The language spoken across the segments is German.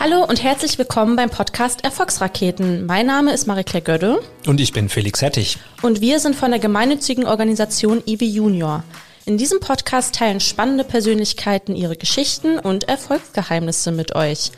Hallo und herzlich willkommen beim Podcast Erfolgsraketen. Mein Name ist Marie-Claire Gödde. Und ich bin Felix Hettich. Und wir sind von der gemeinnützigen Organisation IWI Junior. In diesem Podcast teilen spannende Persönlichkeiten ihre Geschichten und Erfolgsgeheimnisse mit euch.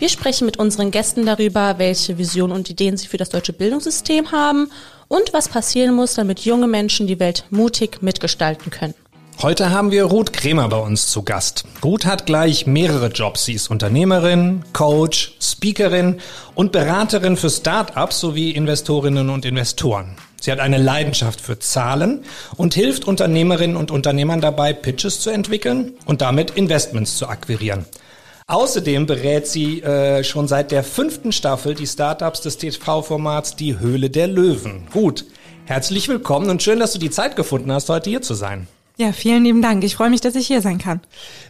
Wir sprechen mit unseren Gästen darüber, welche Visionen und Ideen sie für das deutsche Bildungssystem haben und was passieren muss, damit junge Menschen die Welt mutig mitgestalten können. Heute haben wir Ruth Kremer bei uns zu Gast. Ruth hat gleich mehrere Jobs. Sie ist Unternehmerin, Coach, Speakerin und Beraterin für Start-ups sowie Investorinnen und Investoren. Sie hat eine Leidenschaft für Zahlen und hilft Unternehmerinnen und Unternehmern dabei, Pitches zu entwickeln und damit Investments zu akquirieren. Außerdem berät sie äh, schon seit der fünften Staffel die Startups des TV-Formats Die Höhle der Löwen. Ruth, herzlich willkommen und schön, dass du die Zeit gefunden hast, heute hier zu sein. Ja, vielen lieben Dank. Ich freue mich, dass ich hier sein kann.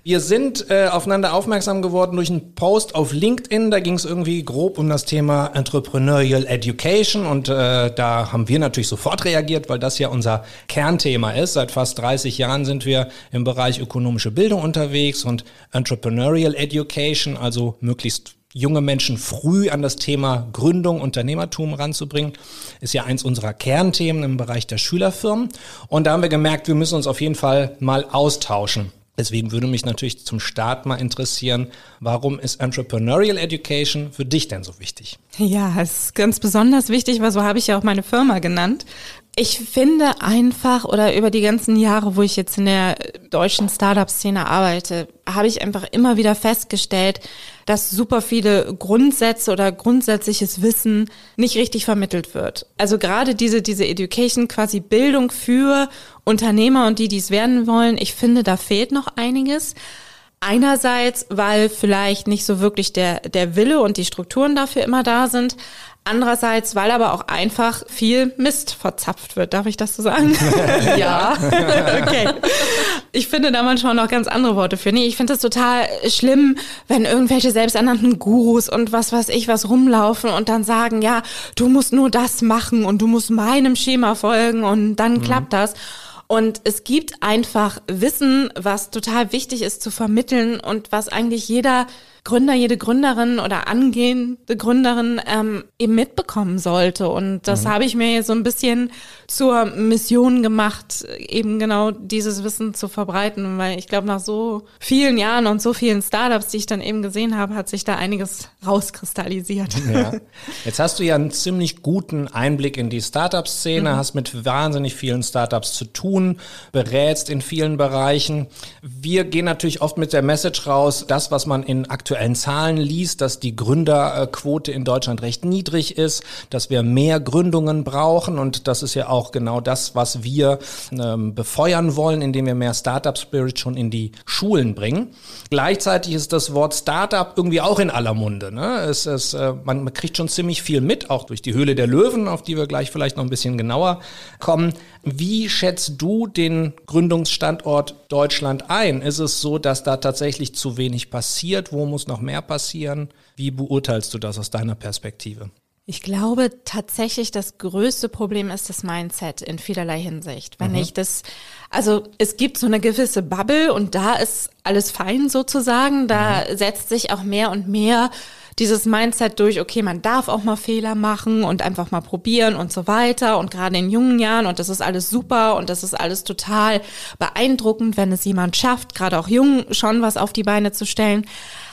Wir sind äh, aufeinander aufmerksam geworden durch einen Post auf LinkedIn. Da ging es irgendwie grob um das Thema Entrepreneurial Education und äh, da haben wir natürlich sofort reagiert, weil das ja unser Kernthema ist. Seit fast 30 Jahren sind wir im Bereich ökonomische Bildung unterwegs und Entrepreneurial Education, also möglichst junge Menschen früh an das Thema Gründung, Unternehmertum ranzubringen, ist ja eins unserer Kernthemen im Bereich der Schülerfirmen. Und da haben wir gemerkt, wir müssen uns auf jeden Fall mal austauschen. Deswegen würde mich natürlich zum Start mal interessieren, warum ist Entrepreneurial Education für dich denn so wichtig? Ja, es ist ganz besonders wichtig, weil so habe ich ja auch meine Firma genannt. Ich finde einfach, oder über die ganzen Jahre, wo ich jetzt in der deutschen Startup-Szene arbeite, habe ich einfach immer wieder festgestellt, dass super viele Grundsätze oder grundsätzliches Wissen nicht richtig vermittelt wird. Also gerade diese, diese Education, quasi Bildung für Unternehmer und die, die es werden wollen, ich finde, da fehlt noch einiges. Einerseits, weil vielleicht nicht so wirklich der, der Wille und die Strukturen dafür immer da sind. Andererseits, weil aber auch einfach viel Mist verzapft wird. Darf ich das so sagen? ja. okay. Ich finde da manchmal noch ganz andere Worte für. Nee, ich finde das total schlimm, wenn irgendwelche selbsternannten Gurus und was weiß ich was rumlaufen und dann sagen, ja, du musst nur das machen und du musst meinem Schema folgen und dann mhm. klappt das. Und es gibt einfach Wissen, was total wichtig ist zu vermitteln und was eigentlich jeder Gründer, jede Gründerin oder angehende Gründerin ähm, eben mitbekommen sollte. Und das mhm. habe ich mir jetzt so ein bisschen zur Mission gemacht, eben genau dieses Wissen zu verbreiten, weil ich glaube, nach so vielen Jahren und so vielen Startups, die ich dann eben gesehen habe, hat sich da einiges rauskristallisiert. Ja. Jetzt hast du ja einen ziemlich guten Einblick in die Startup-Szene, mhm. hast mit wahnsinnig vielen Startups zu tun, berätst in vielen Bereichen. Wir gehen natürlich oft mit der Message raus, das, was man in aktuellen aktuellen Zahlen liest, dass die Gründerquote in Deutschland recht niedrig ist, dass wir mehr Gründungen brauchen und das ist ja auch genau das, was wir ähm, befeuern wollen, indem wir mehr Startup Spirit schon in die Schulen bringen. Gleichzeitig ist das Wort Startup irgendwie auch in aller Munde. Ne? Es, es, äh, man, man kriegt schon ziemlich viel mit, auch durch die Höhle der Löwen, auf die wir gleich vielleicht noch ein bisschen genauer kommen. Wie schätzt du den Gründungsstandort Deutschland ein? Ist es so, dass da tatsächlich zu wenig passiert? Wo muss noch mehr passieren? Wie beurteilst du das aus deiner Perspektive? Ich glaube tatsächlich, das größte Problem ist das Mindset in vielerlei Hinsicht. Wenn mhm. ich das, also es gibt so eine gewisse Bubble und da ist alles fein sozusagen. Da mhm. setzt sich auch mehr und mehr dieses Mindset durch, okay, man darf auch mal Fehler machen und einfach mal probieren und so weiter und gerade in jungen Jahren und das ist alles super und das ist alles total beeindruckend, wenn es jemand schafft, gerade auch jung schon was auf die Beine zu stellen.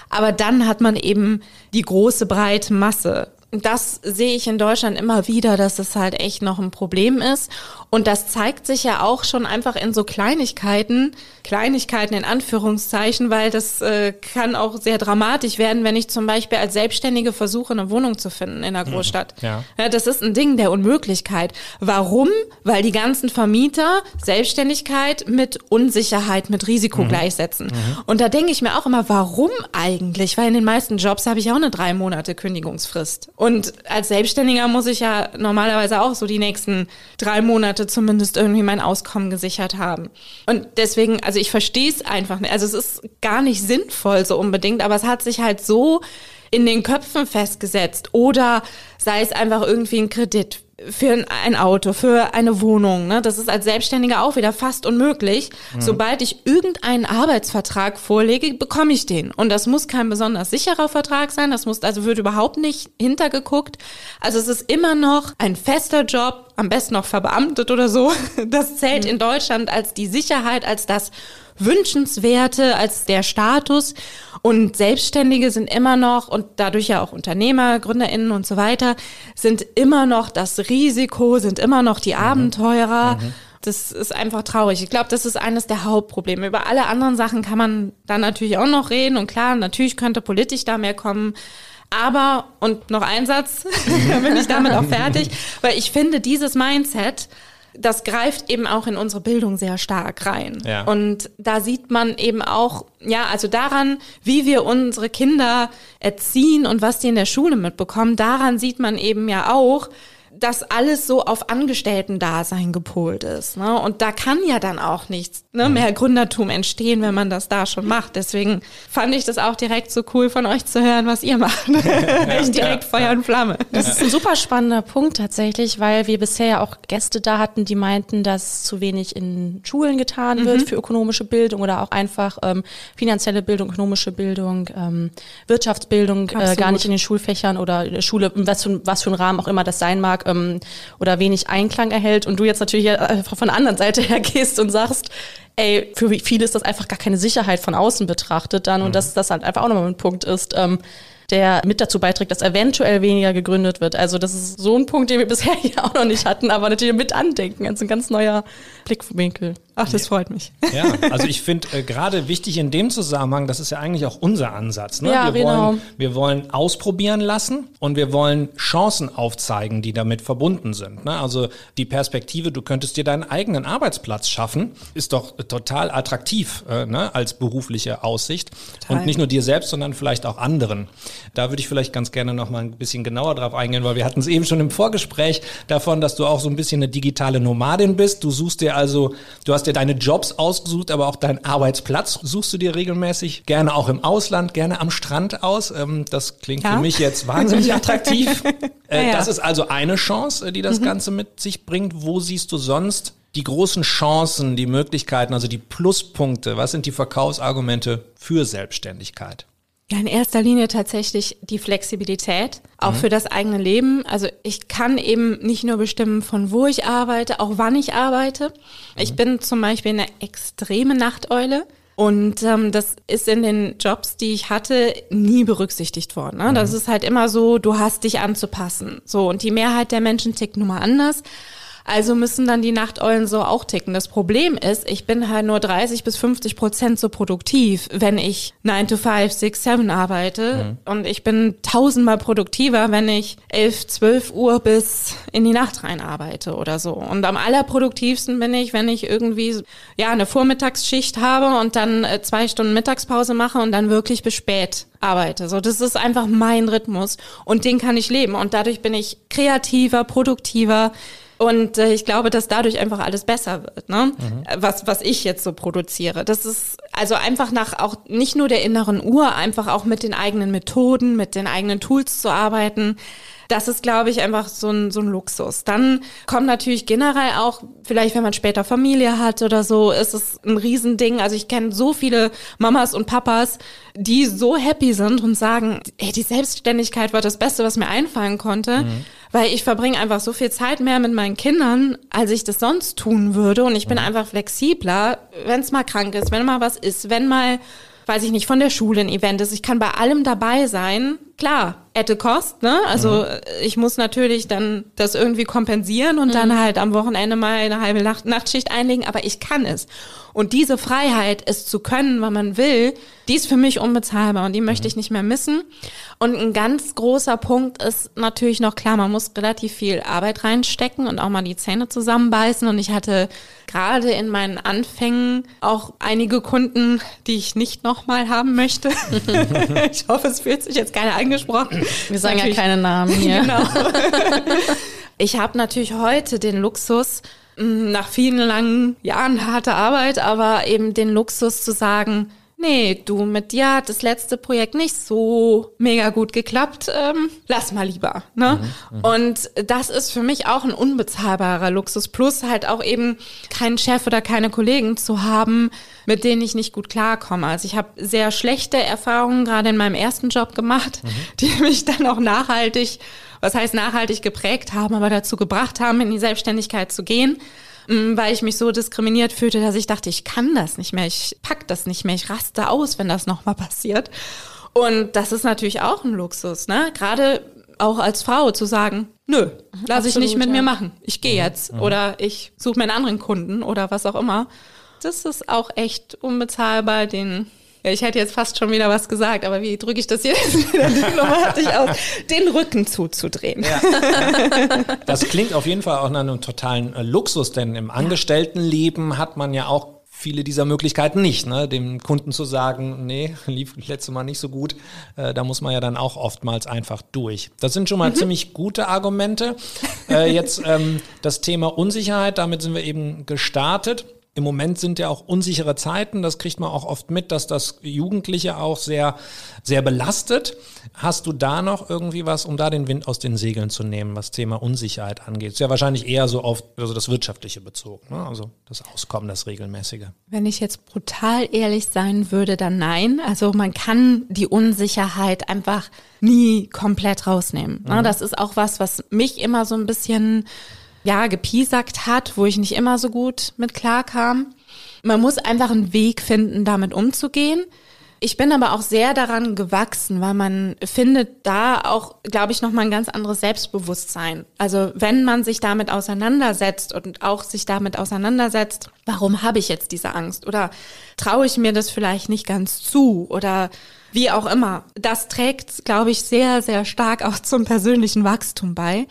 Aber dann hat man eben die große breite Masse das sehe ich in Deutschland immer wieder, dass es halt echt noch ein Problem ist. Und das zeigt sich ja auch schon einfach in so Kleinigkeiten, Kleinigkeiten in Anführungszeichen, weil das äh, kann auch sehr dramatisch werden, wenn ich zum Beispiel als Selbstständige versuche, eine Wohnung zu finden in der mhm. Großstadt. Ja. ja. das ist ein Ding der Unmöglichkeit. Warum? Weil die ganzen Vermieter Selbstständigkeit mit Unsicherheit, mit Risiko mhm. gleichsetzen. Mhm. Und da denke ich mir auch immer, warum eigentlich? Weil in den meisten Jobs habe ich auch eine drei Monate Kündigungsfrist. Und als Selbstständiger muss ich ja normalerweise auch so die nächsten drei Monate zumindest irgendwie mein Auskommen gesichert haben. Und deswegen, also ich verstehe es einfach nicht. Also es ist gar nicht sinnvoll so unbedingt, aber es hat sich halt so in den Köpfen festgesetzt. Oder sei es einfach irgendwie ein Kredit für ein Auto, für eine Wohnung. Ne? Das ist als Selbstständiger auch wieder fast unmöglich. Mhm. Sobald ich irgendeinen Arbeitsvertrag vorlege, bekomme ich den. Und das muss kein besonders sicherer Vertrag sein. Das muss, also wird überhaupt nicht hintergeguckt. Also es ist immer noch ein fester Job, am besten noch verbeamtet oder so. Das zählt mhm. in Deutschland als die Sicherheit, als das Wünschenswerte, als der Status. Und Selbstständige sind immer noch, und dadurch ja auch Unternehmer, GründerInnen und so weiter, sind immer noch das Risiko, sind immer noch die mhm. Abenteurer. Mhm. Das ist einfach traurig. Ich glaube, das ist eines der Hauptprobleme. Über alle anderen Sachen kann man dann natürlich auch noch reden. Und klar, natürlich könnte politisch da mehr kommen. Aber, und noch ein Satz, dann bin ich damit auch fertig, weil ich finde, dieses Mindset das greift eben auch in unsere Bildung sehr stark rein. Ja. Und da sieht man eben auch, ja, also daran, wie wir unsere Kinder erziehen und was die in der Schule mitbekommen, daran sieht man eben ja auch, dass alles so auf Angestellten-Dasein gepolt ist. Ne? Und da kann ja dann auch nichts ne, mhm. mehr Gründertum entstehen, wenn man das da schon macht. Deswegen fand ich das auch direkt so cool von euch zu hören, was ihr macht. ich direkt ja, Feuer und Flamme. Das ist ein super spannender Punkt tatsächlich, weil wir bisher ja auch Gäste da hatten, die meinten, dass zu wenig in Schulen getan wird mhm. für ökonomische Bildung oder auch einfach ähm, finanzielle Bildung, ökonomische Bildung, ähm, Wirtschaftsbildung äh, gar nicht in den Schulfächern oder in der Schule, was für, was für ein Rahmen auch immer das sein mag, ähm, oder wenig Einklang erhält und du jetzt natürlich einfach von der anderen Seite her gehst und sagst, ey, für viele ist das einfach gar keine Sicherheit von außen betrachtet dann und mhm. dass das halt einfach auch nochmal ein Punkt ist, ähm, der mit dazu beiträgt, dass eventuell weniger gegründet wird. Also das ist so ein Punkt, den wir bisher hier auch noch nicht hatten, aber natürlich mit andenken. Also ein ganz neuer Blickwinkel. Ach, das freut mich. Ja, also ich finde äh, gerade wichtig in dem Zusammenhang, das ist ja eigentlich auch unser Ansatz. Ne? Ja, wir, genau. wollen, wir wollen ausprobieren lassen und wir wollen Chancen aufzeigen, die damit verbunden sind. Ne? Also die Perspektive, du könntest dir deinen eigenen Arbeitsplatz schaffen, ist doch total attraktiv äh, ne? als berufliche Aussicht. Total. Und nicht nur dir selbst, sondern vielleicht auch anderen. Da würde ich vielleicht ganz gerne noch mal ein bisschen genauer drauf eingehen, weil wir hatten es eben schon im Vorgespräch davon, dass du auch so ein bisschen eine digitale Nomadin bist. Du suchst dir also, du hast dir deine Jobs ausgesucht, aber auch deinen Arbeitsplatz suchst du dir regelmäßig. Gerne auch im Ausland, gerne am Strand aus. Ähm, das klingt ja. für mich jetzt wahnsinnig attraktiv. Äh, ja, Das ist also eine Chance, äh, die das mhm. Ganze mit sich bringt. Wo siehst du sonst die großen Chancen, die Möglichkeiten, also die Pluspunkte? Was sind die Verkaufsargumente für Selbstständigkeit? Ja, in erster Linie tatsächlich die Flexibilität, auch mhm. für das eigene Leben. Also ich kann eben nicht nur bestimmen, von wo ich arbeite, auch wann ich arbeite. Mhm. Ich bin zum Beispiel eine extreme Nachteule. Und ähm, das ist in den Jobs, die ich hatte, nie berücksichtigt worden. Ne? Mhm. Das ist halt immer so, du hast dich anzupassen. So, und die Mehrheit der Menschen tickt nun mal anders. Also müssen dann die Nachteulen so auch ticken. Das Problem ist, ich bin halt nur 30 bis 50 Prozent so produktiv, wenn ich 9 to 5, 6, 7 arbeite. Mhm. Und ich bin tausendmal produktiver, wenn ich 11, 12 Uhr bis in die Nacht rein arbeite oder so. Und am allerproduktivsten bin ich, wenn ich irgendwie, ja, eine Vormittagsschicht habe und dann äh, zwei Stunden Mittagspause mache und dann wirklich bis spät arbeite. So, das ist einfach mein Rhythmus und den kann ich leben. Und dadurch bin ich kreativer, produktiver, und äh, ich glaube, dass dadurch einfach alles besser wird, ne? Mhm. Was, was ich jetzt so produziere. Das ist also einfach nach auch nicht nur der inneren Uhr, einfach auch mit den eigenen Methoden, mit den eigenen Tools zu arbeiten. Das ist, glaube ich, einfach so ein, so ein Luxus. Dann kommt natürlich generell auch, vielleicht wenn man später Familie hat oder so, ist es ein Riesending. Also ich kenne so viele Mamas und Papas, die so happy sind und sagen, ey, die Selbstständigkeit war das Beste, was mir einfallen konnte. Mhm weil ich verbringe einfach so viel Zeit mehr mit meinen Kindern, als ich das sonst tun würde. Und ich bin einfach flexibler, wenn es mal krank ist, wenn mal was ist, wenn mal, weiß ich nicht, von der Schule ein Event ist. Ich kann bei allem dabei sein. Klar, at a cost, ne? Also mhm. ich muss natürlich dann das irgendwie kompensieren und mhm. dann halt am Wochenende mal eine halbe Nacht Nachtschicht einlegen, aber ich kann es. Und diese Freiheit, es zu können, wann man will, die ist für mich unbezahlbar und die möchte mhm. ich nicht mehr missen. Und ein ganz großer Punkt ist natürlich noch klar, man muss relativ viel Arbeit reinstecken und auch mal die Zähne zusammenbeißen. Und ich hatte gerade in meinen Anfängen auch einige Kunden, die ich nicht nochmal haben möchte. ich hoffe, es fühlt sich jetzt keiner angesprochen. Wir sagen ja keine Namen hier. Genau. Ich habe natürlich heute den Luxus, nach vielen langen Jahren harter Arbeit, aber eben den Luxus zu sagen, nee, du, mit dir hat das letzte Projekt nicht so mega gut geklappt, ähm, lass mal lieber. Ne? Mhm, mh. Und das ist für mich auch ein unbezahlbarer Luxus. Plus halt auch eben keinen Chef oder keine Kollegen zu haben, mit denen ich nicht gut klarkomme. Also ich habe sehr schlechte Erfahrungen gerade in meinem ersten Job gemacht, mhm. die mich dann auch nachhaltig, was heißt nachhaltig geprägt haben, aber dazu gebracht haben, in die Selbstständigkeit zu gehen. Mm, weil ich mich so diskriminiert fühlte, dass ich dachte, ich kann das nicht mehr, ich pack das nicht mehr, ich raste aus, wenn das nochmal passiert. Und das ist natürlich auch ein Luxus, ne? Gerade auch als Frau zu sagen, nö, lass ich nicht mit ja. mir machen. Ich gehe jetzt mhm. oder ich suche mir einen anderen Kunden oder was auch immer. Das ist auch echt unbezahlbar, den ja, ich hätte jetzt fast schon wieder was gesagt, aber wie drücke ich das jetzt wieder diplomatisch aus? Den Rücken zuzudrehen. Ja. Das klingt auf jeden Fall auch nach einem totalen äh, Luxus, denn im Angestelltenleben hat man ja auch viele dieser Möglichkeiten nicht, ne? dem Kunden zu sagen, nee, lief letzte Mal nicht so gut, äh, da muss man ja dann auch oftmals einfach durch. Das sind schon mal mhm. ziemlich gute Argumente. Äh, jetzt ähm, das Thema Unsicherheit, damit sind wir eben gestartet. Im Moment sind ja auch unsichere Zeiten, das kriegt man auch oft mit, dass das Jugendliche auch sehr, sehr belastet. Hast du da noch irgendwie was, um da den Wind aus den Segeln zu nehmen, was Thema Unsicherheit angeht? Ist ja wahrscheinlich eher so auf also das Wirtschaftliche bezogen, ne? also das Auskommen, das Regelmäßige. Wenn ich jetzt brutal ehrlich sein würde, dann nein. Also man kann die Unsicherheit einfach nie komplett rausnehmen. Ne? Mhm. Das ist auch was, was mich immer so ein bisschen ja, gepiesackt hat, wo ich nicht immer so gut mit klarkam. Man muss einfach einen Weg finden, damit umzugehen. Ich bin aber auch sehr daran gewachsen, weil man findet da auch, glaube ich, nochmal ein ganz anderes Selbstbewusstsein. Also wenn man sich damit auseinandersetzt und auch sich damit auseinandersetzt, warum habe ich jetzt diese Angst? Oder traue ich mir das vielleicht nicht ganz zu? Oder wie auch immer. Das trägt, glaube ich, sehr, sehr stark auch zum persönlichen Wachstum bei.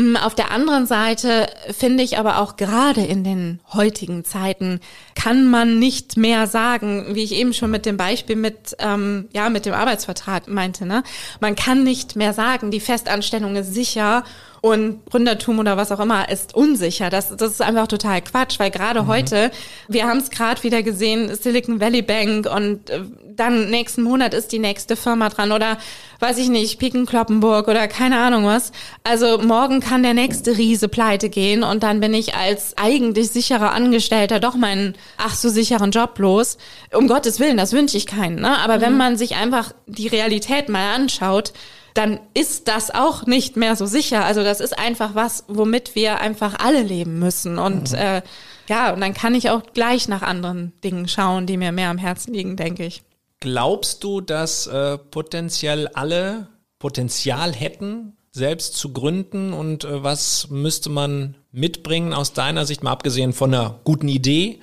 Mm, auf der anderen Seite finde ich aber auch gerade in den heutigen Zeiten kann man nicht mehr sagen, wie ich eben schon mit dem Beispiel mit ähm, ja mit dem Arbeitsvertrag meinte, ne? Man kann nicht mehr sagen, die Festanstellung ist sicher und Gründertum oder was auch immer ist unsicher. Das, das ist einfach total Quatsch, weil gerade mhm. heute, wir haben es gerade wieder gesehen, Silicon Valley Bank und äh, dann nächsten Monat ist die nächste Firma dran oder weiß ich nicht, Piken Kloppenburg oder keine Ahnung was. Also morgen kann der nächste Riese pleite gehen und dann bin ich als eigentlich sicherer Angestellter doch meinen ach so sicheren Job los. Um Gottes Willen, das wünsche ich keinen. Ne? Aber mhm. wenn man sich einfach die Realität mal anschaut, dann ist das auch nicht mehr so sicher. Also das ist einfach was, womit wir einfach alle leben müssen. Und mhm. äh, ja, und dann kann ich auch gleich nach anderen Dingen schauen, die mir mehr am Herzen liegen, denke ich. Glaubst du, dass äh, potenziell alle Potenzial hätten, selbst zu gründen? Und äh, was müsste man mitbringen aus deiner Sicht, mal abgesehen von einer guten Idee?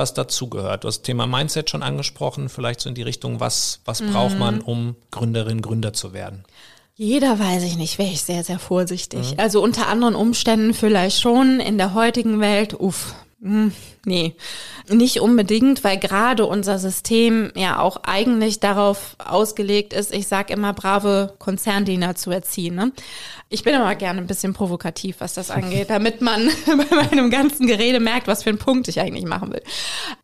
Was dazugehört. Du hast das Thema Mindset schon angesprochen, vielleicht so in die Richtung, was, was mhm. braucht man, um Gründerin, Gründer zu werden? Jeder weiß ich nicht, wäre ich sehr, sehr vorsichtig. Mhm. Also unter anderen Umständen vielleicht schon in der heutigen Welt, uff, nee, nicht unbedingt, weil gerade unser System ja auch eigentlich darauf ausgelegt ist, ich sag immer, brave Konzerndiener zu erziehen. Ne? Ich bin aber gerne ein bisschen provokativ, was das angeht, damit man bei meinem ganzen Gerede merkt, was für einen Punkt ich eigentlich machen will.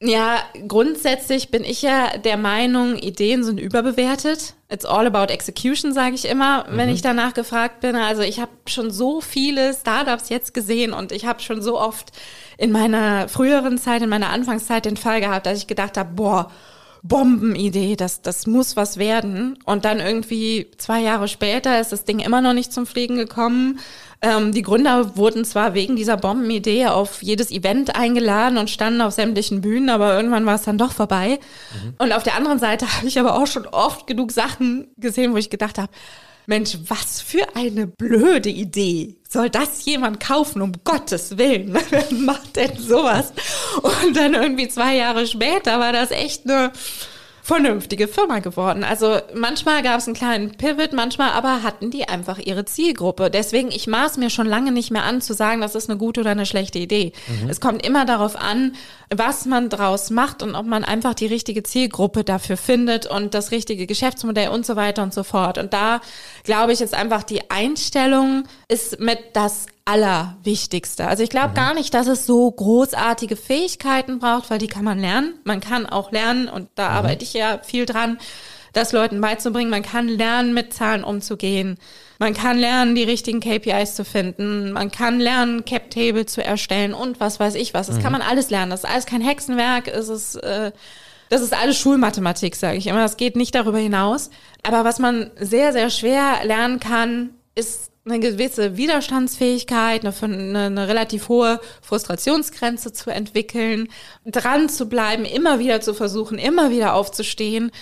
Ja, grundsätzlich bin ich ja der Meinung, Ideen sind überbewertet. It's all about execution, sage ich immer, wenn mhm. ich danach gefragt bin. Also ich habe schon so viele Startups jetzt gesehen und ich habe schon so oft in meiner früheren Zeit, in meiner Anfangszeit den Fall gehabt, dass ich gedacht habe, boah, Bombenidee, das, das muss was werden. Und dann irgendwie zwei Jahre später ist das Ding immer noch nicht zum Fliegen gekommen. Ähm, die Gründer wurden zwar wegen dieser Bombenidee auf jedes Event eingeladen und standen auf sämtlichen Bühnen, aber irgendwann war es dann doch vorbei. Mhm. Und auf der anderen Seite habe ich aber auch schon oft genug Sachen gesehen, wo ich gedacht habe, Mensch, was für eine blöde Idee. Soll das jemand kaufen, um Gottes Willen? Wer macht denn sowas? Und dann irgendwie zwei Jahre später war das echt eine vernünftige Firma geworden. Also manchmal gab es einen kleinen Pivot, manchmal aber hatten die einfach ihre Zielgruppe. Deswegen, ich maß mir schon lange nicht mehr an zu sagen, das ist eine gute oder eine schlechte Idee. Mhm. Es kommt immer darauf an, was man draus macht und ob man einfach die richtige Zielgruppe dafür findet und das richtige Geschäftsmodell und so weiter und so fort. Und da glaube ich, ist einfach die Einstellung ist mit das Allerwichtigste. Also ich glaube mhm. gar nicht, dass es so großartige Fähigkeiten braucht, weil die kann man lernen. Man kann auch lernen und da mhm. arbeite ich ja viel dran, das Leuten beizubringen. Man kann lernen, mit Zahlen umzugehen. Man kann lernen, die richtigen KPIs zu finden. Man kann lernen, Cap-Table zu erstellen und was weiß ich was. Das mhm. kann man alles lernen. Das ist alles kein Hexenwerk. Es ist, äh, das ist alles Schulmathematik, sage ich immer. Das geht nicht darüber hinaus. Aber was man sehr, sehr schwer lernen kann, ist eine gewisse Widerstandsfähigkeit, eine, eine, relativ hohe Frustrationsgrenze zu entwickeln, dran zu bleiben, immer wieder zu versuchen, immer wieder aufzustehen,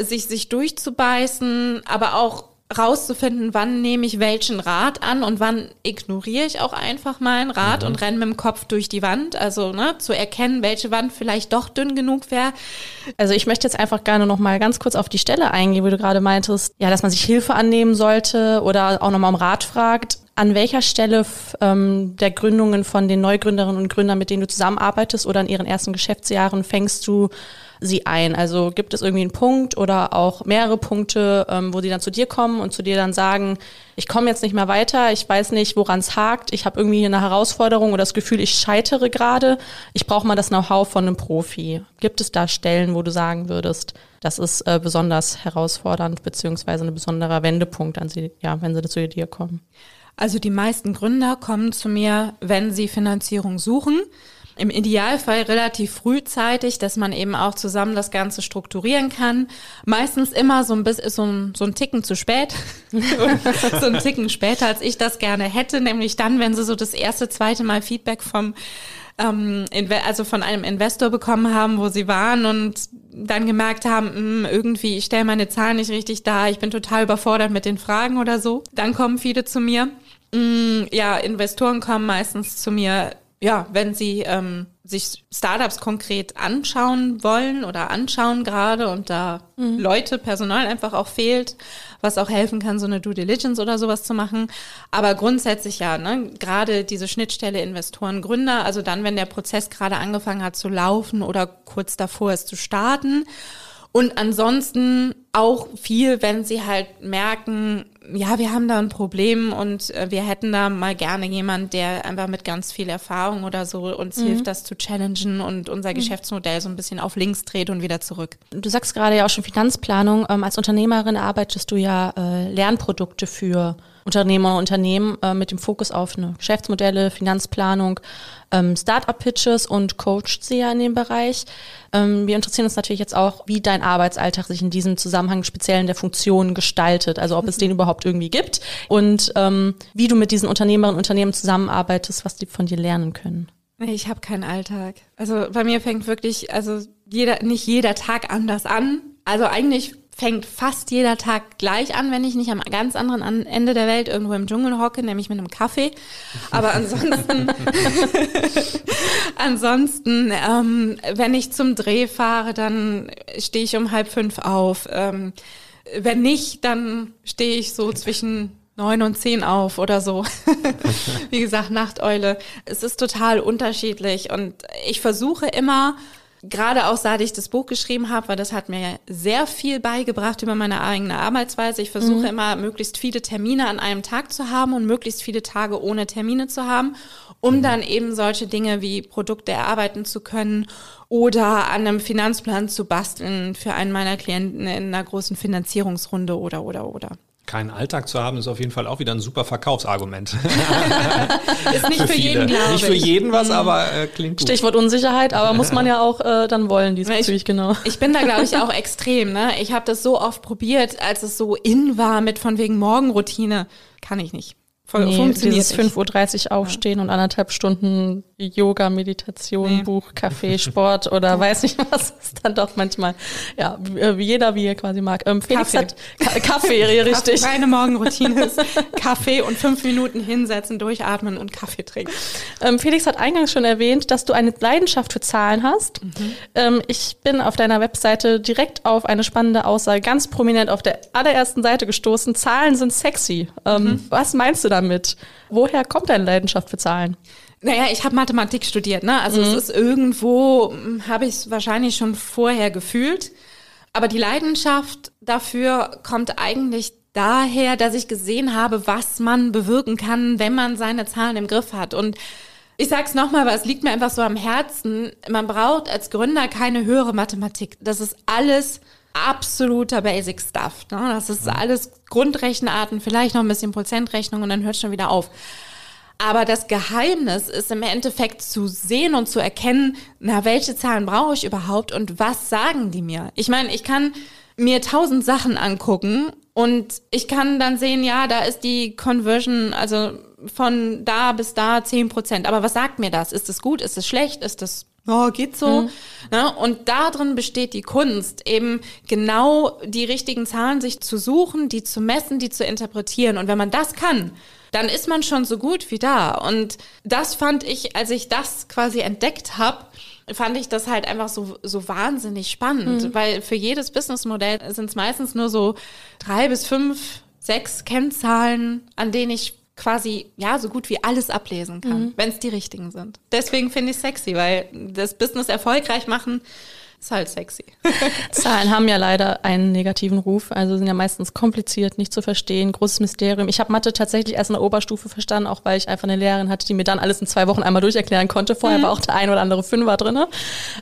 sich, sich durchzubeißen, aber auch rauszufinden, wann nehme ich welchen Rat an und wann ignoriere ich auch einfach mal einen Rat mhm. und renne mit dem Kopf durch die Wand. Also ne, zu erkennen, welche Wand vielleicht doch dünn genug wäre. Also ich möchte jetzt einfach gerne noch mal ganz kurz auf die Stelle eingehen, wo du gerade meintest, ja, dass man sich Hilfe annehmen sollte oder auch noch mal um Rat fragt. An welcher Stelle ähm, der Gründungen von den Neugründerinnen und Gründern, mit denen du zusammenarbeitest oder in ihren ersten Geschäftsjahren, fängst du sie ein? Also gibt es irgendwie einen Punkt oder auch mehrere Punkte, ähm, wo sie dann zu dir kommen und zu dir dann sagen, ich komme jetzt nicht mehr weiter, ich weiß nicht, woran es hakt, ich habe irgendwie eine Herausforderung oder das Gefühl, ich scheitere gerade, ich brauche mal das Know-how von einem Profi. Gibt es da Stellen, wo du sagen würdest, das ist äh, besonders herausfordernd beziehungsweise ein besonderer Wendepunkt, an sie, ja, wenn sie zu dir kommen? Also die meisten Gründer kommen zu mir, wenn sie Finanzierung suchen. Im Idealfall relativ frühzeitig, dass man eben auch zusammen das Ganze strukturieren kann. Meistens immer so ein bisschen so ein, so ein Ticken zu spät. so ein Ticken später, als ich das gerne hätte, nämlich dann, wenn sie so das erste, zweite Mal Feedback vom ähm, also von einem Investor bekommen haben, wo sie waren und dann gemerkt haben, hm, irgendwie, ich stelle meine Zahlen nicht richtig dar, ich bin total überfordert mit den Fragen oder so. Dann kommen viele zu mir. Hm, ja, Investoren kommen meistens zu mir ja, wenn Sie ähm, sich Startups konkret anschauen wollen oder anschauen gerade und da mhm. Leute, Personal einfach auch fehlt, was auch helfen kann, so eine Due Diligence oder sowas zu machen. Aber grundsätzlich ja, ne, gerade diese Schnittstelle Investoren, Gründer, also dann, wenn der Prozess gerade angefangen hat zu laufen oder kurz davor ist zu starten. Und ansonsten auch viel, wenn sie halt merken, ja, wir haben da ein Problem und äh, wir hätten da mal gerne jemand, der einfach mit ganz viel Erfahrung oder so uns mhm. hilft, das zu challengen und unser mhm. Geschäftsmodell so ein bisschen auf links dreht und wieder zurück. Du sagst gerade ja auch schon Finanzplanung. Ähm, als Unternehmerin arbeitest du ja äh, Lernprodukte für Unternehmer und Unternehmen äh, mit dem Fokus auf eine Geschäftsmodelle, Finanzplanung, ähm, Startup-Pitches und coacht sie ja in dem Bereich. Ähm, wir interessieren uns natürlich jetzt auch, wie dein Arbeitsalltag sich in diesem Zusammenhang speziell in der Funktion gestaltet, also ob es den überhaupt irgendwie gibt und ähm, wie du mit diesen Unternehmerinnen und Unternehmen zusammenarbeitest, was die von dir lernen können. Ich habe keinen Alltag. Also bei mir fängt wirklich, also jeder, nicht jeder Tag anders an. Also eigentlich fängt fast jeder Tag gleich an, wenn ich nicht am ganz anderen Ende der Welt irgendwo im Dschungel hocke, nämlich mit einem Kaffee. Aber ansonsten, ansonsten, ähm, wenn ich zum Dreh fahre, dann stehe ich um halb fünf auf. Ähm, wenn nicht, dann stehe ich so zwischen neun und zehn auf oder so. Wie gesagt, Nachteule. Es ist total unterschiedlich und ich versuche immer, gerade auch seit ich das Buch geschrieben habe, weil das hat mir sehr viel beigebracht über meine eigene Arbeitsweise. Ich versuche mhm. immer, möglichst viele Termine an einem Tag zu haben und möglichst viele Tage ohne Termine zu haben, um mhm. dann eben solche Dinge wie Produkte erarbeiten zu können oder an einem Finanzplan zu basteln für einen meiner Klienten in einer großen Finanzierungsrunde oder, oder, oder keinen Alltag zu haben, ist auf jeden Fall auch wieder ein super Verkaufsargument. ist nicht für, für jeden, glaube ich. Nicht für jeden was, mhm. aber äh, klingt gut. Stichwort Unsicherheit, aber muss man ja auch äh, dann wollen, diesbezüglich, genau. Ich bin da, glaube ich, auch extrem. Ne? Ich habe das so oft probiert, als es so in war mit von wegen Morgenroutine. Kann ich nicht. Nee, funktioniert dieses 5.30 Uhr aufstehen ja. und anderthalb Stunden Yoga, Meditation, nee. Buch, Kaffee, Sport oder weiß nicht was ist dann doch manchmal, ja, wie jeder wie er quasi mag. Ähm, Felix Kaffee. hat Ka Kaffee, richtig. Meine Morgenroutine ist Kaffee und fünf Minuten hinsetzen, durchatmen und Kaffee trinken. Ähm, Felix hat eingangs schon erwähnt, dass du eine Leidenschaft für Zahlen hast. Mhm. Ähm, ich bin auf deiner Webseite direkt auf eine spannende Aussage ganz prominent auf der allerersten Seite gestoßen. Zahlen sind sexy. Ähm, mhm. Was meinst du da? Damit? Woher kommt deine Leidenschaft für Zahlen? Naja, ich habe Mathematik studiert, ne? Also mhm. es ist irgendwo, hm, habe ich es wahrscheinlich schon vorher gefühlt. Aber die Leidenschaft dafür kommt eigentlich daher, dass ich gesehen habe, was man bewirken kann, wenn man seine Zahlen im Griff hat. Und ich sag's nochmal, weil es liegt mir einfach so am Herzen. Man braucht als Gründer keine höhere Mathematik. Das ist alles absoluter Basic Stuff. Ne? Das ist alles Grundrechenarten, vielleicht noch ein bisschen Prozentrechnung und dann hört schon wieder auf. Aber das Geheimnis ist im Endeffekt zu sehen und zu erkennen, na, welche Zahlen brauche ich überhaupt und was sagen die mir? Ich meine, ich kann mir tausend Sachen angucken und ich kann dann sehen, ja, da ist die Conversion, also von da bis da zehn Prozent. Aber was sagt mir das? Ist es gut? Ist es schlecht? Ist es oh, geht so. Mhm. Ne? Und darin besteht die Kunst, eben genau die richtigen Zahlen sich zu suchen, die zu messen, die zu interpretieren. Und wenn man das kann, dann ist man schon so gut wie da. Und das fand ich, als ich das quasi entdeckt habe, fand ich das halt einfach so, so wahnsinnig spannend, mhm. weil für jedes Businessmodell sind es meistens nur so drei bis fünf, sechs Kennzahlen, an denen ich quasi ja so gut wie alles ablesen kann, mhm. wenn es die richtigen sind. Deswegen finde ich sexy, weil das Business erfolgreich machen ist halt sexy. Zahlen haben ja leider einen negativen Ruf, also sind ja meistens kompliziert, nicht zu verstehen, großes Mysterium. Ich habe Mathe tatsächlich erst in der Oberstufe verstanden, auch weil ich einfach eine Lehrerin hatte, die mir dann alles in zwei Wochen einmal durcherklären konnte. Vorher mhm. war auch der ein oder andere Fünfer drinne.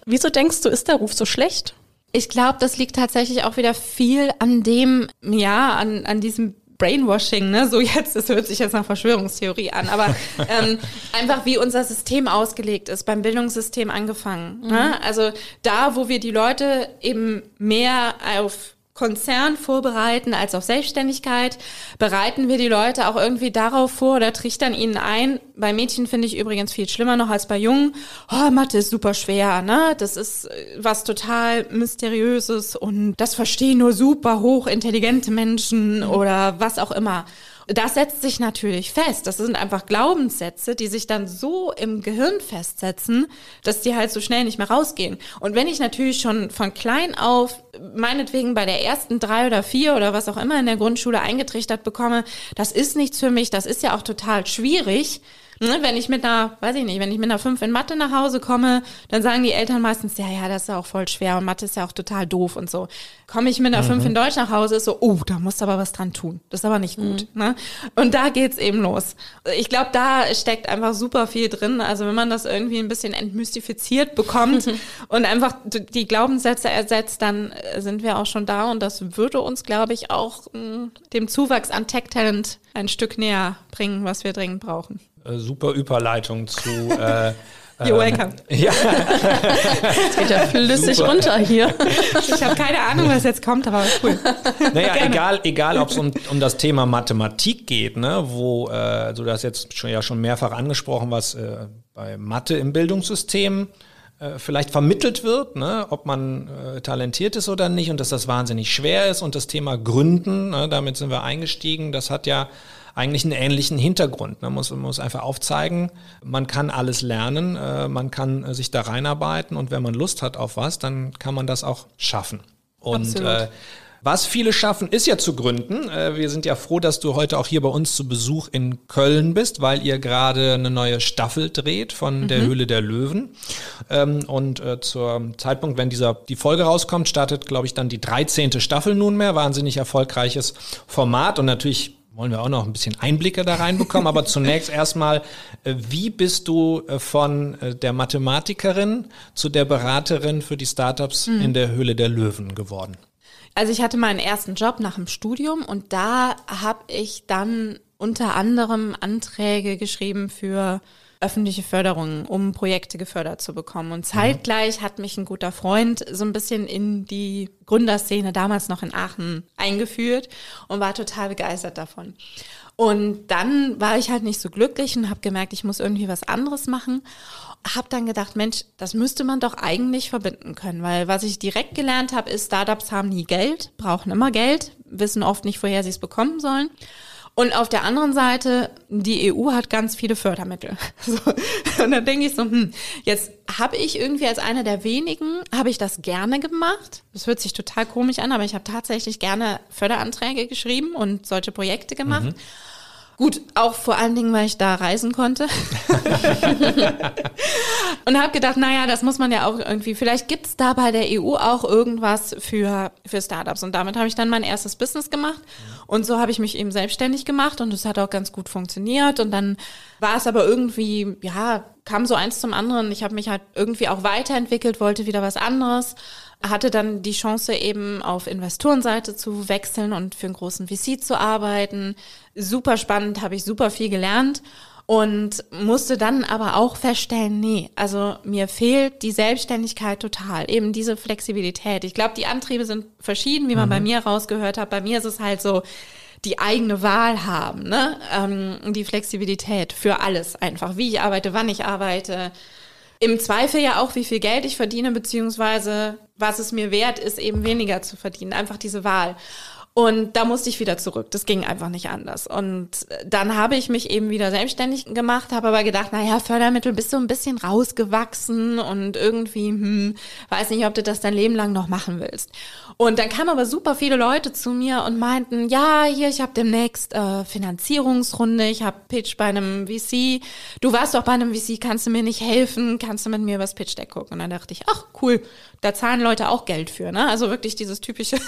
Wieso denkst du, ist der Ruf so schlecht? Ich glaube, das liegt tatsächlich auch wieder viel an dem, ja, an, an diesem Brainwashing, ne? So jetzt, das hört sich jetzt nach Verschwörungstheorie an, aber ähm, einfach wie unser System ausgelegt ist, beim Bildungssystem angefangen. Ne? Mhm. Ne? Also da, wo wir die Leute eben mehr auf Konzern vorbereiten als auf Selbstständigkeit, bereiten wir die Leute auch irgendwie darauf vor oder trichtern ihnen ein. Bei Mädchen finde ich übrigens viel schlimmer noch als bei Jungen. Oh, Mathe ist super schwer, ne? Das ist äh, was total mysteriöses und das verstehen nur super hochintelligente Menschen mhm. oder was auch immer. Das setzt sich natürlich fest. Das sind einfach Glaubenssätze, die sich dann so im Gehirn festsetzen, dass die halt so schnell nicht mehr rausgehen. Und wenn ich natürlich schon von klein auf, meinetwegen bei der ersten drei oder vier oder was auch immer in der Grundschule eingetrichtert bekomme, das ist nichts für mich, das ist ja auch total schwierig, Ne, wenn ich mit einer, weiß ich nicht, wenn ich mit einer 5 in Mathe nach Hause komme, dann sagen die Eltern meistens, ja, ja, das ist ja auch voll schwer und Mathe ist ja auch total doof und so. Komme ich mit einer 5 mhm. in Deutsch nach Hause, ist so, oh, da musst du aber was dran tun. Das ist aber nicht gut. Mhm. Ne? Und da geht's eben los. Ich glaube, da steckt einfach super viel drin. Also wenn man das irgendwie ein bisschen entmystifiziert bekommt und einfach die Glaubenssätze ersetzt, dann äh, sind wir auch schon da und das würde uns, glaube ich, auch mh, mm, dem Zuwachs an Tech-Talent ein Stück näher bringen, was wir dringend brauchen. Äh, super Überleitung zu. Äh, You're welcome. Ja. Es geht ja flüssig Super. runter hier. Ich habe keine Ahnung, was jetzt kommt, aber cool. Naja, egal, egal ob es um, um das Thema Mathematik geht, ne, wo äh, du das jetzt schon, ja schon mehrfach angesprochen, was äh, bei Mathe im Bildungssystem äh, vielleicht vermittelt wird, ne, ob man äh, talentiert ist oder nicht und dass das wahnsinnig schwer ist und das Thema Gründen, ne, damit sind wir eingestiegen, das hat ja eigentlich einen ähnlichen Hintergrund. Man muss, man muss einfach aufzeigen, man kann alles lernen, äh, man kann äh, sich da reinarbeiten und wenn man Lust hat auf was, dann kann man das auch schaffen. Und äh, was viele schaffen, ist ja zu gründen. Äh, wir sind ja froh, dass du heute auch hier bei uns zu Besuch in Köln bist, weil ihr gerade eine neue Staffel dreht von mhm. der Höhle der Löwen. Ähm, und zur Zeitpunkt, wenn dieser die Folge rauskommt, startet, glaube ich, dann die 13. Staffel nunmehr. Wahnsinnig erfolgreiches Format und natürlich wollen wir auch noch ein bisschen Einblicke da reinbekommen. Aber zunächst erstmal, äh, wie bist du äh, von äh, der Mathematikerin zu der Beraterin für die Startups mhm. in der Höhle der Löwen geworden? Also ich hatte meinen ersten Job nach dem Studium und da habe ich dann unter anderem Anträge geschrieben für öffentliche Förderungen, um Projekte gefördert zu bekommen. Und zeitgleich hat mich ein guter Freund so ein bisschen in die Gründerszene damals noch in Aachen eingeführt und war total begeistert davon. Und dann war ich halt nicht so glücklich und habe gemerkt, ich muss irgendwie was anderes machen. Habe dann gedacht, Mensch, das müsste man doch eigentlich verbinden können, weil was ich direkt gelernt habe, ist, Startups haben nie Geld, brauchen immer Geld, wissen oft nicht, woher sie es bekommen sollen. Und auf der anderen Seite, die EU hat ganz viele Fördermittel. So. Und dann denke ich so, hm, jetzt habe ich irgendwie als eine der wenigen, habe ich das gerne gemacht. Das hört sich total komisch an, aber ich habe tatsächlich gerne Förderanträge geschrieben und solche Projekte gemacht. Mhm. Gut, auch vor allen Dingen, weil ich da reisen konnte. und habe gedacht, naja, das muss man ja auch irgendwie, vielleicht gibt's da bei der EU auch irgendwas für, für Startups. Und damit habe ich dann mein erstes Business gemacht. Und so habe ich mich eben selbstständig gemacht und es hat auch ganz gut funktioniert. Und dann war es aber irgendwie, ja, kam so eins zum anderen. Ich habe mich halt irgendwie auch weiterentwickelt, wollte wieder was anderes hatte dann die Chance eben auf Investorenseite zu wechseln und für einen großen VC zu arbeiten. Super spannend, habe ich super viel gelernt und musste dann aber auch feststellen, nee, also mir fehlt die Selbstständigkeit total, eben diese Flexibilität. Ich glaube, die Antriebe sind verschieden, wie man mhm. bei mir rausgehört hat. Bei mir ist es halt so, die eigene Wahl haben, ne? Ähm, die Flexibilität für alles einfach, wie ich arbeite, wann ich arbeite, im Zweifel ja auch, wie viel Geld ich verdiene, beziehungsweise was es mir wert ist, eben weniger zu verdienen. Einfach diese Wahl. Und da musste ich wieder zurück. Das ging einfach nicht anders. Und dann habe ich mich eben wieder selbstständig gemacht, habe aber gedacht, naja, Fördermittel bist du ein bisschen rausgewachsen und irgendwie, hm, weiß nicht, ob du das dein Leben lang noch machen willst. Und dann kamen aber super viele Leute zu mir und meinten, ja, hier, ich habe demnächst äh, Finanzierungsrunde, ich habe Pitch bei einem VC. Du warst doch bei einem VC, kannst du mir nicht helfen? Kannst du mit mir was Pitch Deck gucken? Und dann dachte ich, ach cool, da zahlen Leute auch Geld für, ne? Also wirklich dieses typische.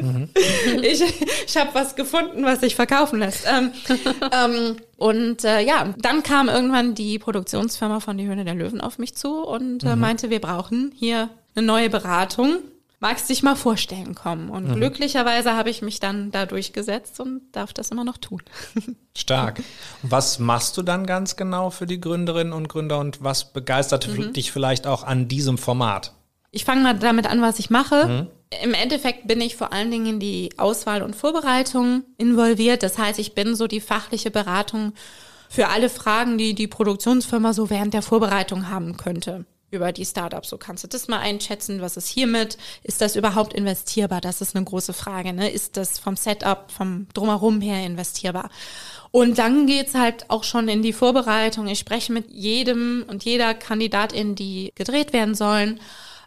Mhm. ich ich habe was gefunden, was sich verkaufen lässt. Ähm, ähm, und äh, ja, dann kam irgendwann die Produktionsfirma von Die Höhle der Löwen auf mich zu und äh, mhm. meinte, wir brauchen hier eine neue Beratung. Magst dich mal vorstellen kommen. Und mhm. glücklicherweise habe ich mich dann da durchgesetzt und darf das immer noch tun. Stark. Was machst du dann ganz genau für die Gründerinnen und Gründer und was begeistert mhm. dich vielleicht auch an diesem Format? Ich fange mal damit an, was ich mache. Mhm. Im Endeffekt bin ich vor allen Dingen in die Auswahl und Vorbereitung involviert. Das heißt, ich bin so die fachliche Beratung für alle Fragen, die die Produktionsfirma so während der Vorbereitung haben könnte über die Startups. So kannst du das mal einschätzen. Was ist hiermit? Ist das überhaupt investierbar? Das ist eine große Frage. Ne? Ist das vom Setup, vom Drumherum her investierbar? Und dann geht's halt auch schon in die Vorbereitung. Ich spreche mit jedem und jeder Kandidatin, die gedreht werden sollen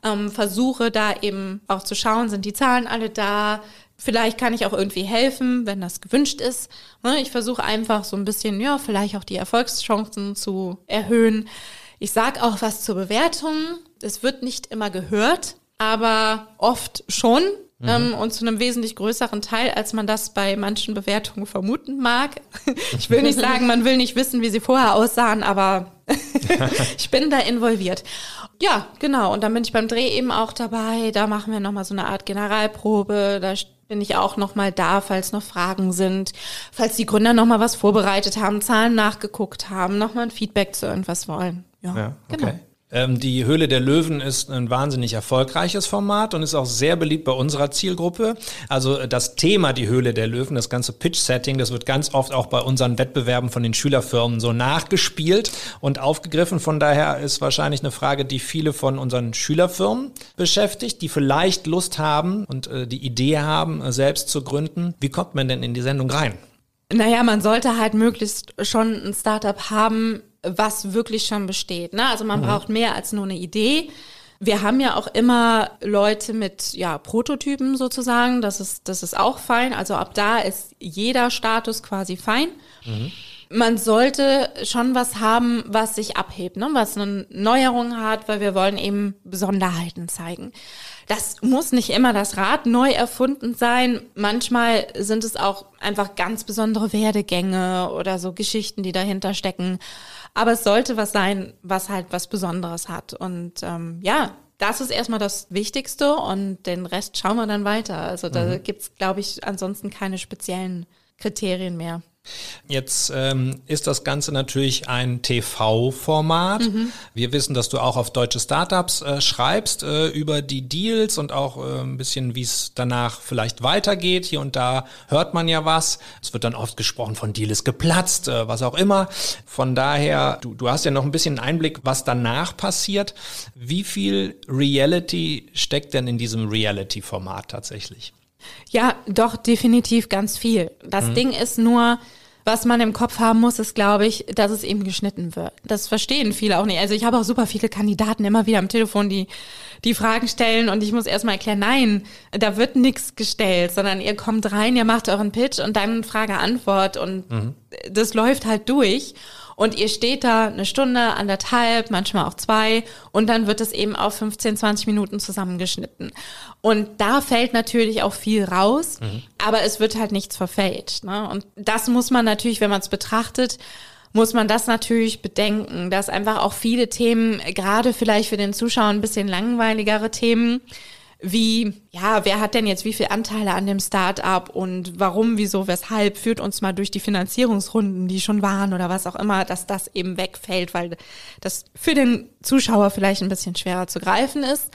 ähm, versuche da eben auch zu schauen, sind die Zahlen alle da, Vielleicht kann ich auch irgendwie helfen, wenn das gewünscht ist. Ne, ich versuche einfach so ein bisschen, ja, vielleicht auch die Erfolgschancen zu erhöhen. Ich sage auch was zur Bewertung. Es wird nicht immer gehört, aber oft schon. Mhm. Ähm, und zu einem wesentlich größeren Teil, als man das bei manchen Bewertungen vermuten mag. Ich will nicht sagen, man will nicht wissen, wie sie vorher aussahen, aber ich bin da involviert. Ja, genau. Und dann bin ich beim Dreh eben auch dabei. Da machen wir nochmal so eine Art Generalprobe. Da bin ich auch nochmal da, falls noch Fragen sind, falls die Gründer nochmal was vorbereitet haben, Zahlen nachgeguckt haben, nochmal ein Feedback zu irgendwas wollen. Ja, ja okay. genau. Ähm, die Höhle der Löwen ist ein wahnsinnig erfolgreiches Format und ist auch sehr beliebt bei unserer Zielgruppe. Also äh, das Thema die Höhle der Löwen, das ganze Pitch-Setting, das wird ganz oft auch bei unseren Wettbewerben von den Schülerfirmen so nachgespielt und aufgegriffen. Von daher ist wahrscheinlich eine Frage, die viele von unseren Schülerfirmen beschäftigt, die vielleicht Lust haben und äh, die Idee haben, äh, selbst zu gründen. Wie kommt man denn in die Sendung rein? Naja, man sollte halt möglichst schon ein Startup haben, was wirklich schon besteht. Ne? Also man mhm. braucht mehr als nur eine Idee. Wir haben ja auch immer Leute mit ja, Prototypen sozusagen, das ist, das ist auch fein. Also ab da ist jeder Status quasi fein. Mhm. Man sollte schon was haben, was sich abhebt, ne? was eine Neuerung hat, weil wir wollen eben Besonderheiten zeigen. Das muss nicht immer das Rad neu erfunden sein. Manchmal sind es auch einfach ganz besondere Werdegänge oder so Geschichten, die dahinter stecken. Aber es sollte was sein, was halt was Besonderes hat. Und ähm, ja, das ist erstmal das Wichtigste und den Rest schauen wir dann weiter. Also da mhm. gibt's, glaube ich, ansonsten keine speziellen Kriterien mehr. Jetzt ähm, ist das Ganze natürlich ein TV-Format. Mhm. Wir wissen, dass du auch auf deutsche Startups äh, schreibst äh, über die Deals und auch äh, ein bisschen, wie es danach vielleicht weitergeht. Hier und da hört man ja was. Es wird dann oft gesprochen von Deal ist geplatzt, äh, was auch immer. Von daher, du, du hast ja noch ein bisschen Einblick, was danach passiert. Wie viel Reality steckt denn in diesem Reality-Format tatsächlich? Ja, doch, definitiv ganz viel. Das mhm. Ding ist nur, was man im Kopf haben muss, ist, glaube ich, dass es eben geschnitten wird. Das verstehen viele auch nicht. Also ich habe auch super viele Kandidaten immer wieder am Telefon, die die Fragen stellen und ich muss erstmal erklären, nein, da wird nichts gestellt, sondern ihr kommt rein, ihr macht euren Pitch und dann Frage-Antwort und mhm. das läuft halt durch. Und ihr steht da eine Stunde, anderthalb, manchmal auch zwei und dann wird es eben auf 15, 20 Minuten zusammengeschnitten. Und da fällt natürlich auch viel raus, mhm. aber es wird halt nichts verfälscht. Ne? Und das muss man natürlich, wenn man es betrachtet, muss man das natürlich bedenken, dass einfach auch viele Themen, gerade vielleicht für den Zuschauer ein bisschen langweiligere Themen, wie, ja, wer hat denn jetzt wie viel Anteile an dem Start-up und warum, wieso, weshalb, führt uns mal durch die Finanzierungsrunden, die schon waren oder was auch immer, dass das eben wegfällt, weil das für den Zuschauer vielleicht ein bisschen schwerer zu greifen ist.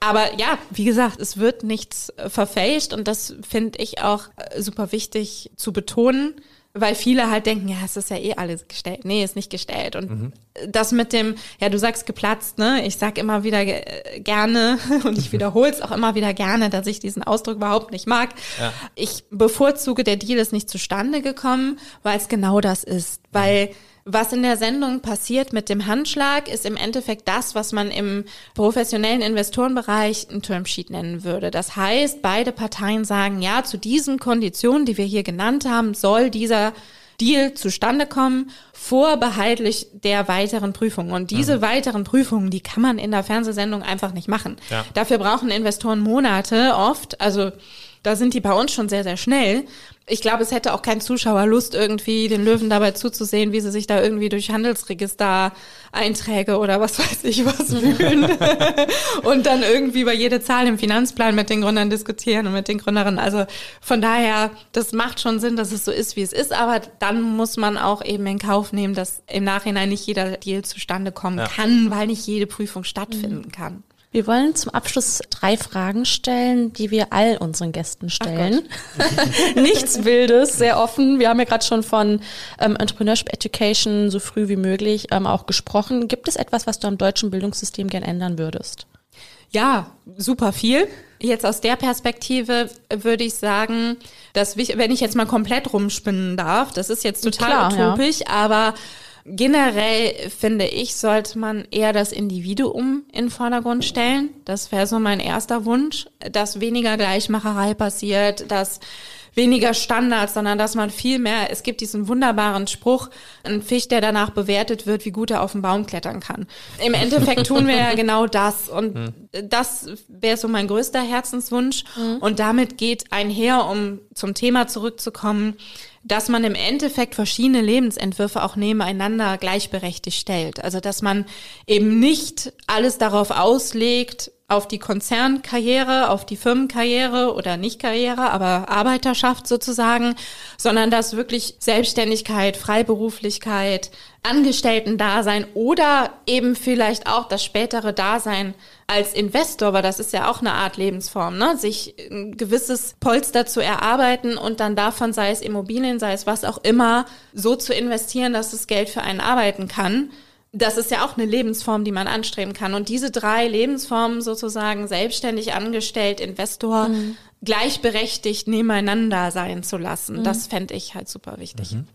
Aber ja, wie gesagt, es wird nichts verfälscht und das finde ich auch äh, super wichtig zu betonen weil viele halt denken, ja, es ist ja eh alles gestellt. Nee, ist nicht gestellt. Und mhm. das mit dem, ja, du sagst geplatzt, ne? Ich sag immer wieder gerne und ich wiederhole es auch immer wieder gerne, dass ich diesen Ausdruck überhaupt nicht mag. Ja. Ich bevorzuge, der Deal ist nicht zustande gekommen, weil es genau das ist. Weil mhm was in der Sendung passiert mit dem Handschlag, ist im Endeffekt das, was man im professionellen Investorenbereich ein Termsheet nennen würde. Das heißt, beide Parteien sagen, ja, zu diesen Konditionen, die wir hier genannt haben, soll dieser Deal zustande kommen, vorbehaltlich der weiteren Prüfungen. Und diese mhm. weiteren Prüfungen, die kann man in der Fernsehsendung einfach nicht machen. Ja. Dafür brauchen Investoren Monate oft, also da sind die bei uns schon sehr, sehr schnell. Ich glaube, es hätte auch kein Zuschauer Lust, irgendwie den Löwen dabei zuzusehen, wie sie sich da irgendwie durch Handelsregister-Einträge oder was weiß ich was wühlen. und dann irgendwie über jede Zahl im Finanzplan mit den Gründern diskutieren und mit den Gründerinnen. Also von daher, das macht schon Sinn, dass es so ist, wie es ist. Aber dann muss man auch eben in Kauf nehmen, dass im Nachhinein nicht jeder Deal zustande kommen ja. kann, weil nicht jede Prüfung stattfinden mhm. kann. Wir wollen zum Abschluss drei Fragen stellen, die wir all unseren Gästen stellen. Nichts Wildes, sehr offen. Wir haben ja gerade schon von ähm, Entrepreneurship Education so früh wie möglich ähm, auch gesprochen. Gibt es etwas, was du am deutschen Bildungssystem gern ändern würdest? Ja, super viel. Jetzt aus der Perspektive würde ich sagen, dass wenn ich jetzt mal komplett rumspinnen darf, das ist jetzt total Klar, utopisch, ja. aber Generell finde ich, sollte man eher das Individuum in den Vordergrund stellen. Das wäre so mein erster Wunsch, dass weniger Gleichmacherei passiert, dass weniger Standards, sondern dass man viel mehr, es gibt diesen wunderbaren Spruch, ein Fisch, der danach bewertet wird, wie gut er auf den Baum klettern kann. Im Endeffekt tun wir ja genau das und mhm. das wäre so mein größter Herzenswunsch mhm. und damit geht einher, um zum Thema zurückzukommen, dass man im Endeffekt verschiedene Lebensentwürfe auch nebeneinander gleichberechtigt stellt. Also dass man eben nicht alles darauf auslegt, auf die Konzernkarriere, auf die Firmenkarriere oder nicht Karriere, aber Arbeiterschaft sozusagen, sondern dass wirklich Selbstständigkeit, Freiberuflichkeit, Angestellten-Dasein oder eben vielleicht auch das spätere Dasein als Investor, weil das ist ja auch eine Art Lebensform, ne? sich ein gewisses Polster zu erarbeiten und dann davon, sei es Immobilien, sei es was auch immer, so zu investieren, dass das Geld für einen arbeiten kann das ist ja auch eine Lebensform, die man anstreben kann. Und diese drei Lebensformen sozusagen selbstständig angestellt, Investor, mhm. gleichberechtigt nebeneinander sein zu lassen, mhm. das fände ich halt super wichtig. Mhm.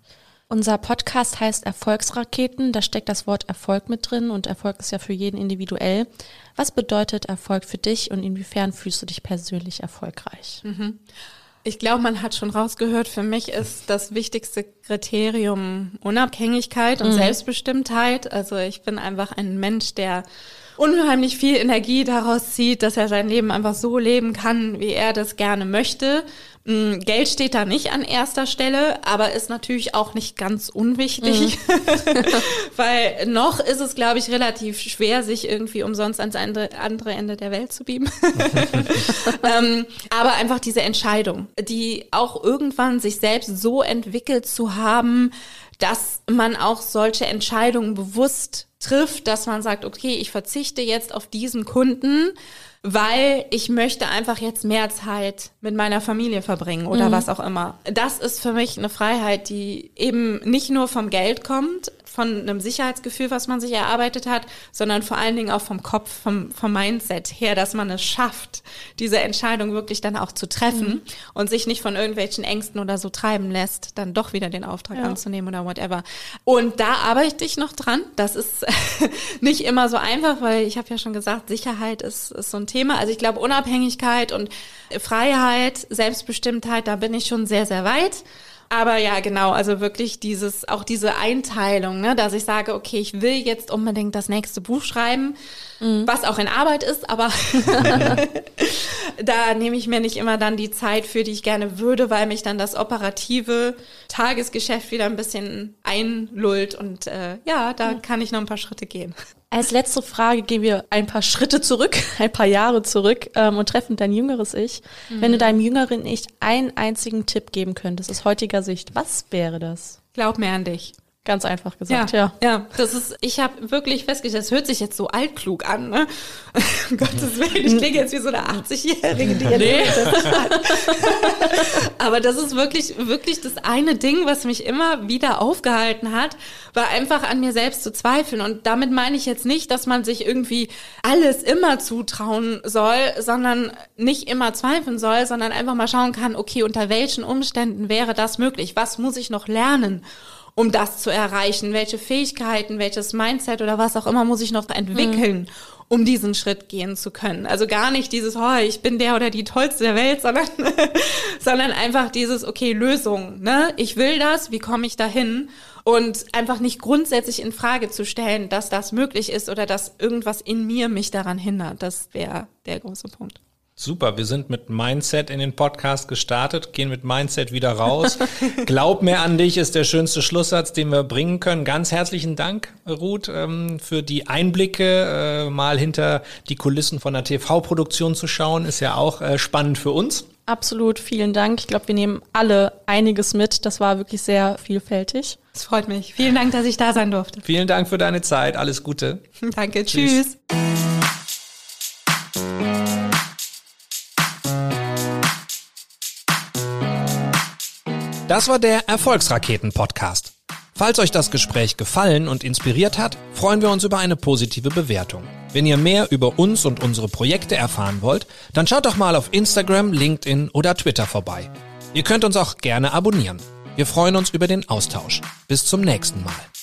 Unser Podcast heißt Erfolgsraketen. Da steckt das Wort Erfolg mit drin und Erfolg ist ja für jeden individuell. Was bedeutet Erfolg für dich und inwiefern fühlst du dich persönlich erfolgreich? Ich glaube, man hat schon rausgehört, für mich ist das wichtigste Kriterium Unabhängigkeit und mhm. Selbstbestimmtheit. Also ich bin einfach ein Mensch, der unheimlich viel Energie daraus zieht, dass er sein Leben einfach so leben kann, wie er das gerne möchte. Mm, Geld steht da nicht an erster Stelle, aber ist natürlich auch nicht ganz unwichtig, mhm. weil noch ist es, glaube ich, relativ schwer, sich irgendwie umsonst ans andere, andere Ende der Welt zu beamen. ähm, aber einfach diese Entscheidung, die auch irgendwann sich selbst so entwickelt zu haben, dass man auch solche Entscheidungen bewusst trifft, dass man sagt, okay, ich verzichte jetzt auf diesen Kunden, weil ich möchte einfach jetzt mehr Zeit mit meiner Familie verbringen oder mhm. was auch immer. Das ist für mich eine Freiheit, die eben nicht nur vom Geld kommt, von einem Sicherheitsgefühl, was man sich erarbeitet hat, sondern vor allen Dingen auch vom Kopf, vom, vom Mindset her, dass man es schafft, diese Entscheidung wirklich dann auch zu treffen mhm. und sich nicht von irgendwelchen Ängsten oder so treiben lässt, dann doch wieder den Auftrag ja. anzunehmen oder whatever. Und da arbeite ich noch dran. Das ist nicht immer so einfach, weil ich habe ja schon gesagt, Sicherheit ist, ist so ein Thema. Also ich glaube, Unabhängigkeit und Freiheit, Selbstbestimmtheit, da bin ich schon sehr, sehr weit. Aber ja, genau, also wirklich dieses, auch diese Einteilung, ne, dass ich sage, okay, ich will jetzt unbedingt das nächste Buch schreiben, mhm. was auch in Arbeit ist, aber da nehme ich mir nicht immer dann die Zeit für, die ich gerne würde, weil mich dann das operative Tagesgeschäft wieder ein bisschen einlullt und äh, ja, da mhm. kann ich noch ein paar Schritte gehen. Als letzte Frage gehen wir ein paar Schritte zurück, ein paar Jahre zurück ähm, und treffen dein jüngeres Ich. Mhm. Wenn du deinem jüngeren Ich einen einzigen Tipp geben könntest aus heutiger Sicht, was wäre das? Glaub mir an dich. Ganz einfach gesagt, ja. Ja, ja das ist, ich habe wirklich festgestellt, das hört sich jetzt so altklug an, ne? um Gottes Willen, ich klinge jetzt wie so eine 80-Jährige, die nee. das hat. Aber das ist wirklich, wirklich das eine Ding, was mich immer wieder aufgehalten hat, war einfach an mir selbst zu zweifeln. Und damit meine ich jetzt nicht, dass man sich irgendwie alles immer zutrauen soll, sondern nicht immer zweifeln soll, sondern einfach mal schauen kann, okay, unter welchen Umständen wäre das möglich? Was muss ich noch lernen? Um das zu erreichen? Welche Fähigkeiten, welches Mindset oder was auch immer muss ich noch entwickeln, mhm. um diesen Schritt gehen zu können? Also gar nicht dieses, oh, ich bin der oder die tollste der Welt, sondern, sondern einfach dieses, okay, Lösung, ne? Ich will das, wie komme ich dahin? Und einfach nicht grundsätzlich in Frage zu stellen, dass das möglich ist oder dass irgendwas in mir mich daran hindert. Das wäre der große Punkt. Super, wir sind mit Mindset in den Podcast gestartet, gehen mit Mindset wieder raus. Glaub mir an dich ist der schönste Schlusssatz, den wir bringen können. Ganz herzlichen Dank, Ruth, ähm, für die Einblicke, äh, mal hinter die Kulissen von der TV-Produktion zu schauen, ist ja auch äh, spannend für uns. Absolut, vielen Dank. Ich glaube, wir nehmen alle einiges mit. Das war wirklich sehr vielfältig. Es freut mich. Vielen Dank, dass ich da sein durfte. Vielen Dank für deine Zeit. Alles Gute. Danke, tschüss. tschüss. Das war der Erfolgsraketen-Podcast. Falls euch das Gespräch gefallen und inspiriert hat, freuen wir uns über eine positive Bewertung. Wenn ihr mehr über uns und unsere Projekte erfahren wollt, dann schaut doch mal auf Instagram, LinkedIn oder Twitter vorbei. Ihr könnt uns auch gerne abonnieren. Wir freuen uns über den Austausch. Bis zum nächsten Mal.